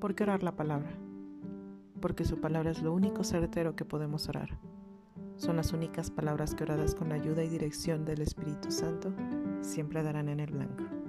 ¿Por qué orar la palabra? Porque su palabra es lo único certero que podemos orar. Son las únicas palabras que oradas con la ayuda y dirección del Espíritu Santo siempre darán en el blanco.